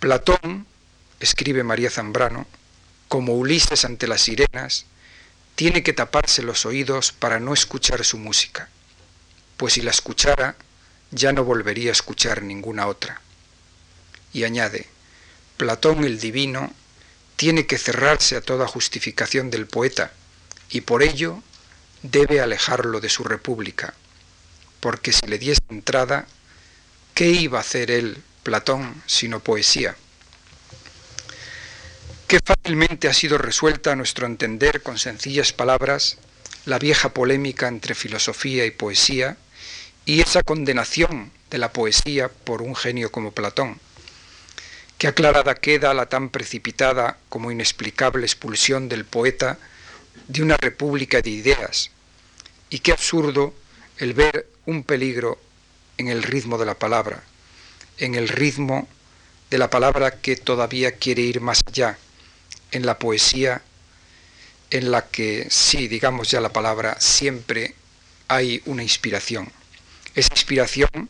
Platón, escribe María Zambrano, como Ulises ante las sirenas, tiene que taparse los oídos para no escuchar su música, pues si la escuchara ya no volvería a escuchar ninguna otra. Y añade, Platón el divino tiene que cerrarse a toda justificación del poeta y por ello debe alejarlo de su república, porque si le diese entrada, ¿qué iba a hacer él, Platón, sino poesía? Qué fácilmente ha sido resuelta a nuestro entender con sencillas palabras la vieja polémica entre filosofía y poesía y esa condenación de la poesía por un genio como Platón Qué aclarada queda la tan precipitada como inexplicable expulsión del poeta de una república de ideas, y qué absurdo el ver un peligro en el ritmo de la palabra, en el ritmo de la palabra que todavía quiere ir más allá, en la poesía en la que, sí, digamos ya la palabra, siempre hay una inspiración. Esa inspiración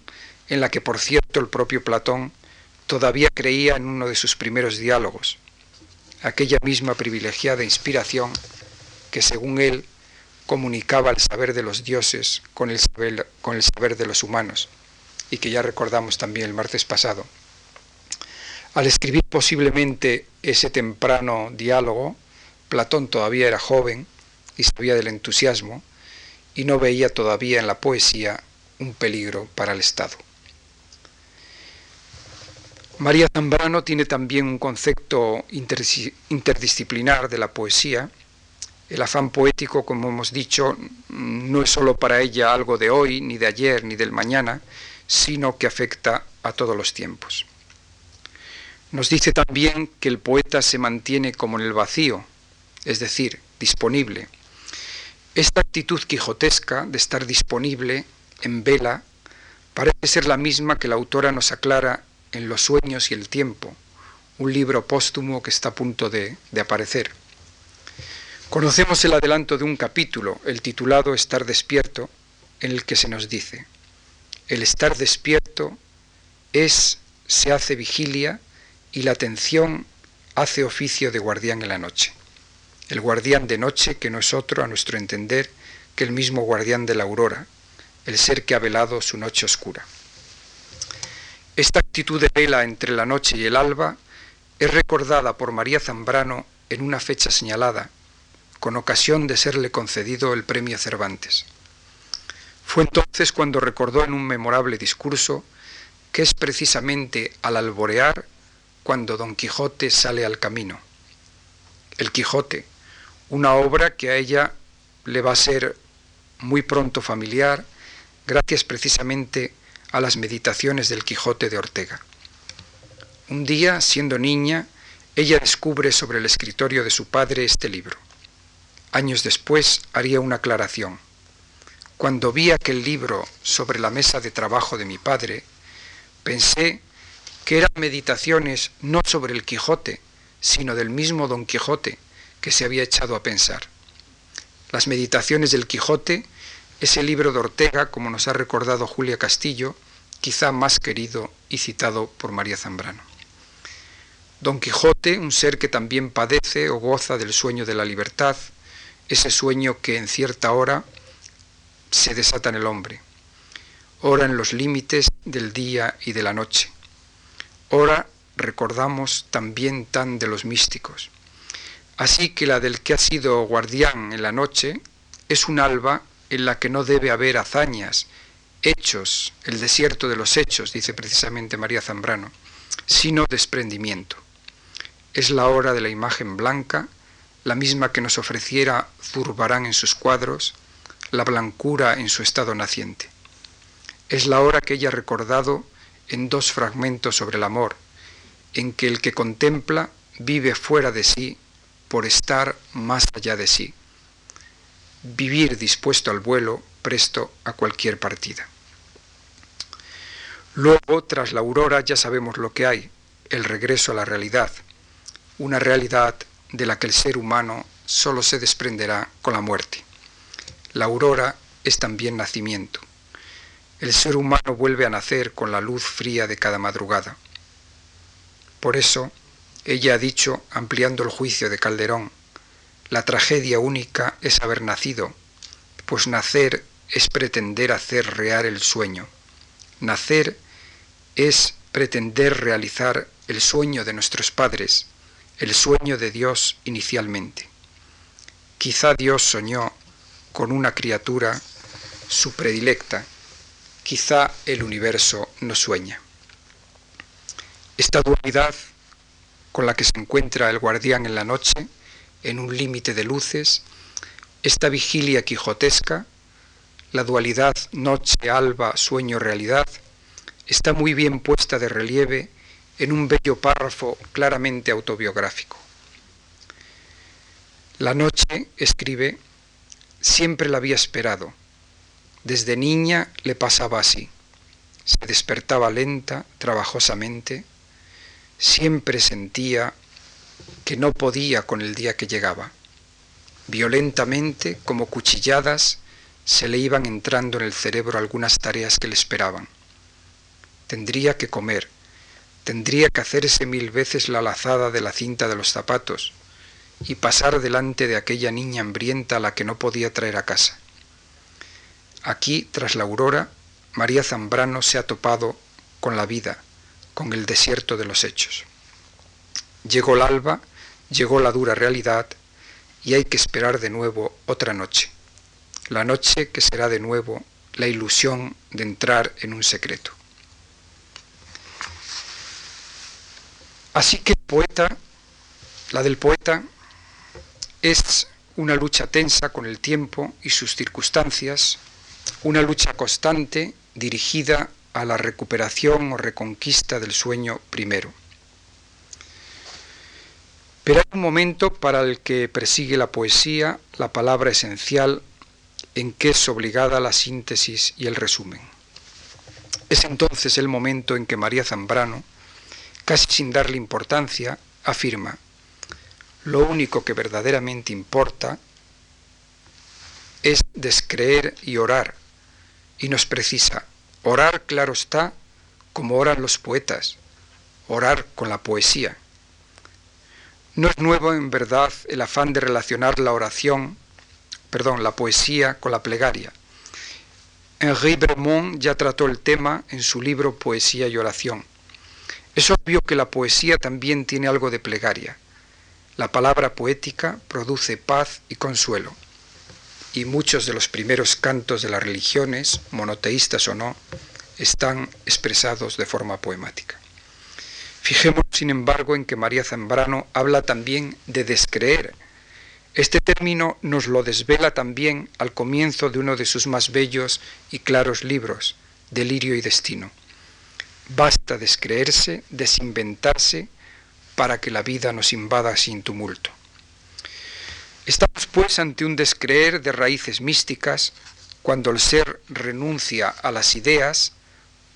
en la que, por cierto, el propio Platón todavía creía en uno de sus primeros diálogos, aquella misma privilegiada inspiración que según él comunicaba el saber de los dioses con el saber, con el saber de los humanos, y que ya recordamos también el martes pasado. Al escribir posiblemente ese temprano diálogo, Platón todavía era joven y sabía del entusiasmo, y no veía todavía en la poesía un peligro para el Estado. María Zambrano tiene también un concepto interdisciplinar de la poesía. El afán poético, como hemos dicho, no es sólo para ella algo de hoy, ni de ayer, ni del mañana, sino que afecta a todos los tiempos. Nos dice también que el poeta se mantiene como en el vacío, es decir, disponible. Esta actitud quijotesca de estar disponible en vela parece ser la misma que la autora nos aclara en los sueños y el tiempo, un libro póstumo que está a punto de, de aparecer. Conocemos el adelanto de un capítulo, el titulado Estar despierto, en el que se nos dice, el estar despierto es, se hace vigilia y la atención hace oficio de guardián en la noche. El guardián de noche que no es otro, a nuestro entender, que el mismo guardián de la aurora, el ser que ha velado su noche oscura. Esta actitud de vela entre la noche y el alba es recordada por María Zambrano en una fecha señalada, con ocasión de serle concedido el premio Cervantes. Fue entonces cuando recordó en un memorable discurso que es precisamente al alborear cuando Don Quijote sale al camino. El Quijote, una obra que a ella le va a ser muy pronto familiar, gracias precisamente a las meditaciones del Quijote de Ortega. Un día, siendo niña, ella descubre sobre el escritorio de su padre este libro. Años después haría una aclaración. Cuando vi aquel libro sobre la mesa de trabajo de mi padre, pensé que eran meditaciones no sobre el Quijote, sino del mismo Don Quijote que se había echado a pensar. Las meditaciones del Quijote ese libro de Ortega, como nos ha recordado Julia Castillo, quizá más querido y citado por María Zambrano. Don Quijote, un ser que también padece o goza del sueño de la libertad, ese sueño que en cierta hora se desata en el hombre, ora en los límites del día y de la noche. Ora recordamos también tan de los místicos. Así que la del que ha sido guardián en la noche es un alba en la que no debe haber hazañas, hechos, el desierto de los hechos, dice precisamente María Zambrano, sino desprendimiento. Es la hora de la imagen blanca, la misma que nos ofreciera Zurbarán en sus cuadros, la blancura en su estado naciente. Es la hora que ella ha recordado en dos fragmentos sobre el amor, en que el que contempla vive fuera de sí por estar más allá de sí. Vivir dispuesto al vuelo, presto a cualquier partida. Luego, tras la aurora, ya sabemos lo que hay, el regreso a la realidad, una realidad de la que el ser humano solo se desprenderá con la muerte. La aurora es también nacimiento. El ser humano vuelve a nacer con la luz fría de cada madrugada. Por eso, ella ha dicho, ampliando el juicio de Calderón, la tragedia única es haber nacido, pues nacer es pretender hacer real el sueño. Nacer es pretender realizar el sueño de nuestros padres, el sueño de Dios inicialmente. Quizá Dios soñó con una criatura su predilecta, quizá el universo no sueña. Esta dualidad con la que se encuentra el guardián en la noche, en un límite de luces, esta vigilia quijotesca, la dualidad noche-alba, sueño-realidad, está muy bien puesta de relieve en un bello párrafo claramente autobiográfico. La noche, escribe, siempre la había esperado. Desde niña le pasaba así. Se despertaba lenta, trabajosamente, siempre sentía que no podía con el día que llegaba. Violentamente, como cuchilladas, se le iban entrando en el cerebro algunas tareas que le esperaban. Tendría que comer, tendría que hacerse mil veces la lazada de la cinta de los zapatos y pasar delante de aquella niña hambrienta a la que no podía traer a casa. Aquí, tras la aurora, María Zambrano se ha topado con la vida, con el desierto de los hechos. Llegó el alba, llegó la dura realidad y hay que esperar de nuevo otra noche, la noche que será de nuevo la ilusión de entrar en un secreto. Así que poeta, la del poeta, es una lucha tensa con el tiempo y sus circunstancias, una lucha constante dirigida a la recuperación o reconquista del sueño primero. Pero hay un momento para el que persigue la poesía la palabra esencial en que es obligada la síntesis y el resumen. Es entonces el momento en que María Zambrano, casi sin darle importancia, afirma, lo único que verdaderamente importa es descreer y orar, y nos precisa, Orar, claro está, como oran los poetas, orar con la poesía. No es nuevo en verdad el afán de relacionar la oración, perdón, la poesía con la plegaria. Henri Bremont ya trató el tema en su libro Poesía y oración. Es obvio que la poesía también tiene algo de plegaria. La palabra poética produce paz y consuelo y muchos de los primeros cantos de las religiones, monoteístas o no, están expresados de forma poemática. Fijémonos, sin embargo, en que María Zambrano habla también de descreer. Este término nos lo desvela también al comienzo de uno de sus más bellos y claros libros, Delirio y Destino. Basta descreerse, desinventarse, para que la vida nos invada sin tumulto. Estamos pues ante un descreer de raíces místicas cuando el ser renuncia a las ideas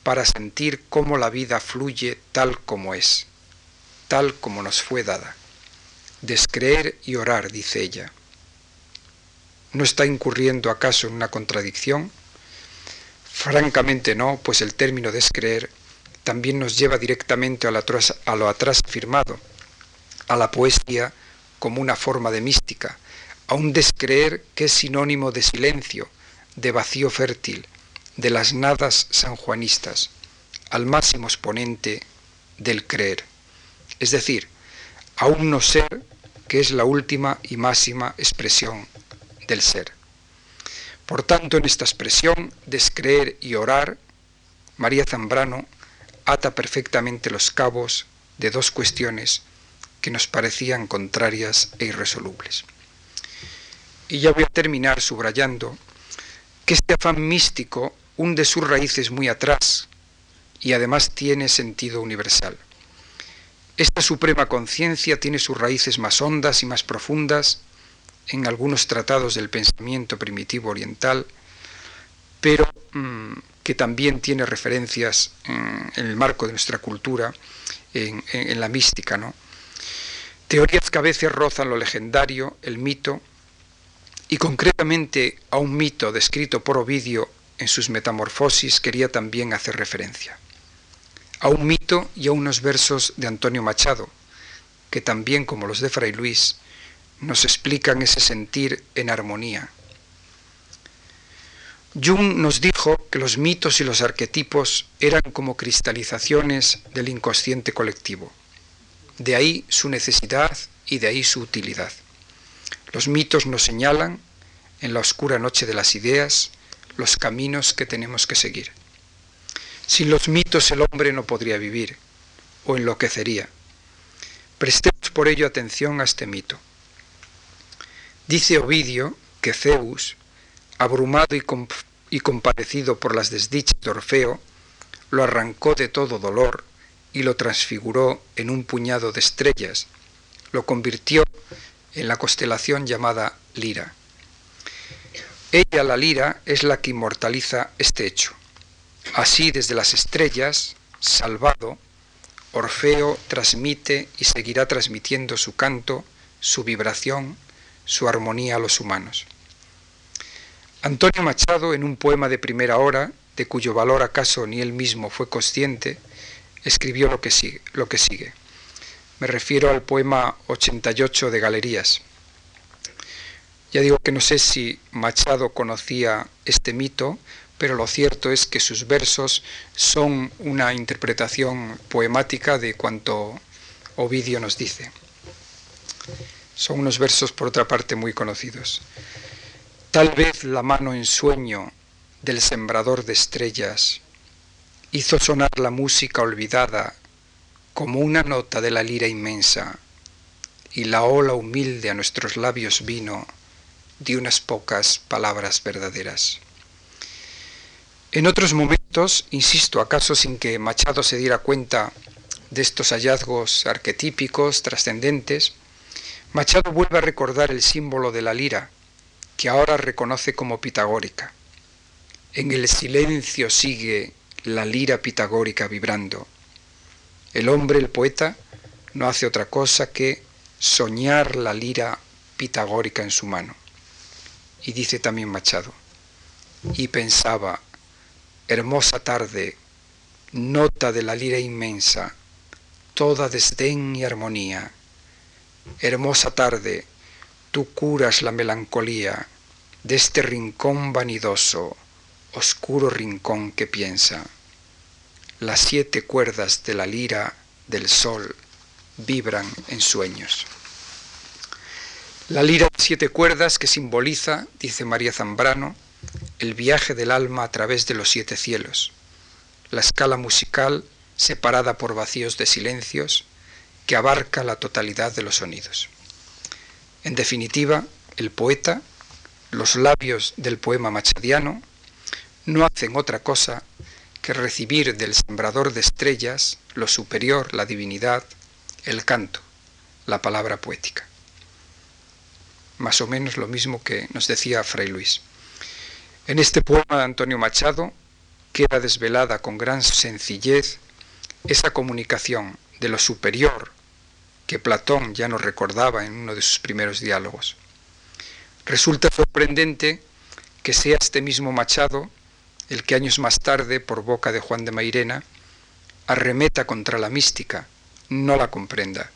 para sentir cómo la vida fluye tal como es, tal como nos fue dada. Descreer y orar, dice ella. ¿No está incurriendo acaso en una contradicción? Francamente no, pues el término descreer también nos lleva directamente a, lo atrás afirmado, a la poesía como una forma de mística, a un descreer que es sinónimo de silencio, de vacío fértil, de las nadas sanjuanistas, al máximo exponente del creer, es decir, a un no ser que es la última y máxima expresión del ser. Por tanto, en esta expresión, descreer y orar, María Zambrano ata perfectamente los cabos de dos cuestiones que nos parecían contrarias e irresolubles. Y ya voy a terminar subrayando que este afán místico hunde sus raíces muy atrás y además tiene sentido universal. Esta suprema conciencia tiene sus raíces más hondas y más profundas en algunos tratados del pensamiento primitivo oriental, pero mm, que también tiene referencias en, el marco de nuestra cultura, en, en la mística, ¿no? Teorías que a veces rozan lo legendario, el mito, y concretamente a un mito descrito por Ovidio en sus Metamorfosis quería también hacer referencia. A un mito y a unos versos de Antonio Machado, que también como los de Fray Luis, nos explican ese sentir en armonía. Jung nos dijo que los mitos y los arquetipos eran como cristalizaciones del inconsciente colectivo. De ahí su necesidad y de ahí su utilidad. Los mitos nos señalan, en la oscura noche de las ideas, los caminos que tenemos que seguir. Sin los mitos el hombre no podría vivir o enloquecería. Prestemos por ello atención a este mito. Dice Ovidio que Zeus, abrumado y, compadecido por las desdichas de Orfeo, lo arrancó de todo dolor y lo transfiguró en un puñado de estrellas, lo convirtió en la constelación llamada Lira. Ella, la Lira, es la que inmortaliza este hecho. Así, desde las estrellas, salvado, Orfeo transmite y seguirá transmitiendo su canto, su vibración, su armonía a los humanos. Antonio Machado, en un poema de primera hora, de cuyo valor acaso ni él mismo fue consciente, escribió lo que sigue. Me refiero al poema 88 de Galerías. Ya digo que no sé si Machado conocía este mito, pero lo cierto es que sus versos son una interpretación poemática de cuanto Ovidio nos dice. Son unos versos, por otra parte, muy conocidos. Tal vez la mano en sueño del sembrador de estrellas hizo sonar la música olvidada como una nota de la lira inmensa, y la ola humilde a nuestros labios vino de unas pocas palabras verdaderas. En otros momentos, insisto, acaso sin que Machado se diera cuenta de estos hallazgos arquetípicos, trascendentes, Machado vuelve a recordar el símbolo de la lira, que ahora reconoce como pitagórica. En el silencio sigue la lira pitagórica vibrando el hombre, el poeta, no hace otra cosa que soñar la lira pitagórica en su mano. Y dice también Machado, y pensaba, hermosa tarde, nota de la lira inmensa, toda desdén y armonía. Hermosa tarde, tú curas la melancolía de este rincón vanidoso, oscuro rincón que piensa las siete cuerdas de la lira del sol vibran en sueños. La lira de siete cuerdas que simboliza, dice María Zambrano, el viaje del alma a través de los siete cielos, la escala musical separada por vacíos de silencios que abarca la totalidad de los sonidos. En definitiva, el poeta, los labios del poema machadiano, no hacen otra cosa que recibir del sembrador de estrellas lo superior, la divinidad, el canto, la palabra poética. Más o menos lo mismo que nos decía Fray Luis. En este poema de Antonio Machado queda desvelada con gran sencillez esa comunicación de lo superior que Platón ya nos recordaba en uno de sus primeros diálogos. Resulta sorprendente que sea este mismo Machado el que años más tarde, por boca de Juan de Mairena, arremeta contra la mística, no la comprenda.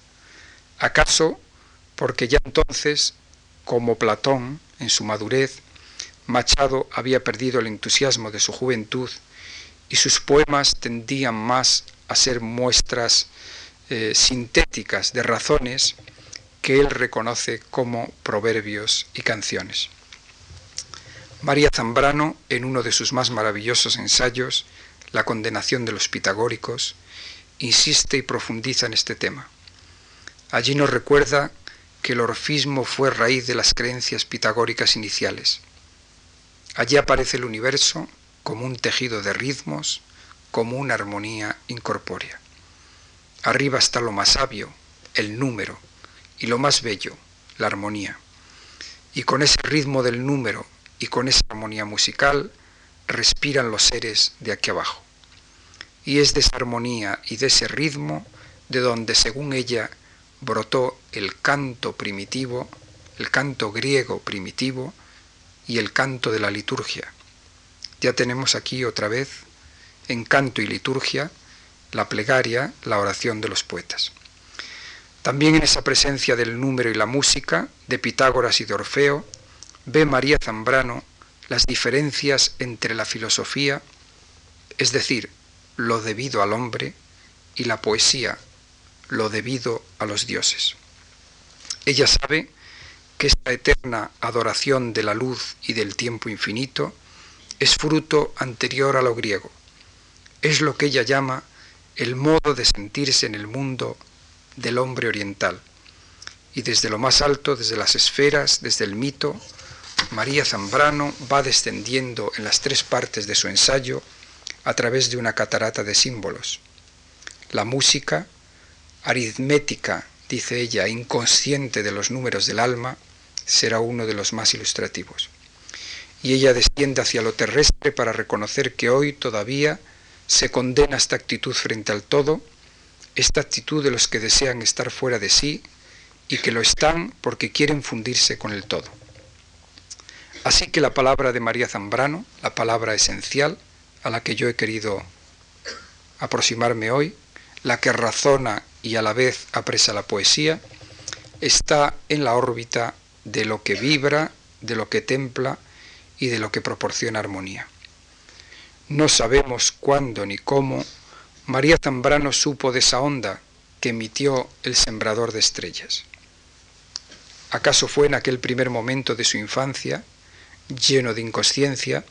¿Acaso porque ya entonces, como Platón, en su madurez, Machado había perdido el entusiasmo de su juventud y sus poemas tendían más a ser muestras eh, sintéticas de razones que él reconoce como proverbios y canciones. María Zambrano, en uno de sus más maravillosos ensayos, La condenación de los pitagóricos, insiste y profundiza en este tema. Allí nos recuerda que el orfismo fue raíz de las creencias pitagóricas iniciales. Allí aparece el universo como un tejido de ritmos, como una armonía incorpórea. Arriba está lo más sabio, el número, y lo más bello, la armonía. Y con ese ritmo del número y con esa armonía musical respiran los seres de aquí abajo. Y es de esa armonía y de ese ritmo de donde, según ella, brotó el canto primitivo, el canto griego primitivo y el canto de la liturgia. Ya tenemos aquí otra vez, en canto y liturgia, la plegaria, la oración de los poetas. También en esa presencia del número y la música, de Pitágoras y de Orfeo, ve María Zambrano las diferencias entre la filosofía, es decir, lo debido al hombre, y la poesía, lo debido a los dioses. Ella sabe que esta eterna adoración de la luz y del tiempo infinito es fruto anterior a lo griego. Es lo que ella llama el modo de sentirse en el mundo del hombre oriental. Y desde lo más alto, desde las esferas, desde el mito, María Zambrano va descendiendo en las tres partes de su ensayo a través de una catarata de símbolos. La música, aritmética, dice ella, inconsciente de los números del alma, será uno de los más ilustrativos. Y ella desciende hacia lo terrestre para reconocer que hoy todavía se condena esta actitud frente al todo, esta actitud de los que desean estar fuera de sí y que lo están porque quieren fundirse con el todo. Así que la palabra de María Zambrano, la palabra esencial a la que yo he querido aproximarme hoy, la que razona y a la vez apresa la poesía, está en la órbita de lo que vibra, de lo que templa y de lo que proporciona armonía. No sabemos cuándo ni cómo María Zambrano supo de esa onda que emitió el sembrador de estrellas. ¿Acaso fue en aquel primer momento de su infancia, lleno de inconsciencia,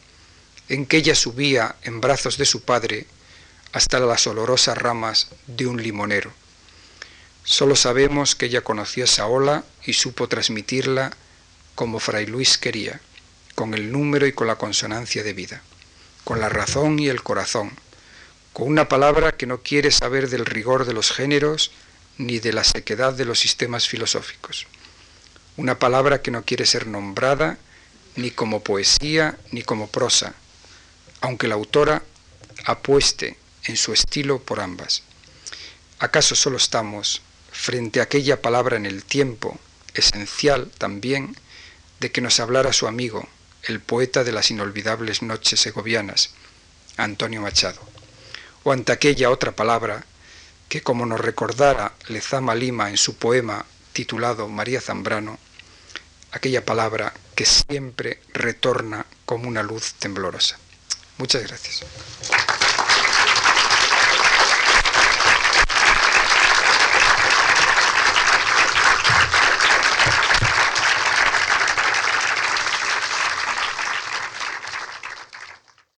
en que ella subía en brazos de su padre hasta las olorosas ramas de un limonero. Solo sabemos que ella conoció esa ola y supo transmitirla como Fray Luis quería, con el número y con la consonancia de vida, con la razón y el corazón, con una palabra que no quiere saber del rigor de los géneros ni de la sequedad de los sistemas filosóficos, una palabra que no quiere ser nombrada ni como poesía ni como prosa, aunque la autora apueste en su estilo por ambas. ¿Acaso solo estamos frente a aquella palabra en el tiempo, esencial también, de que nos hablara su amigo, el poeta de las inolvidables noches segovianas, Antonio Machado, o ante aquella otra palabra que, como nos recordara Lezama Lima en su poema titulado María Zambrano, aquella palabra que siempre retorna como una luz temblorosa. Muchas gracias.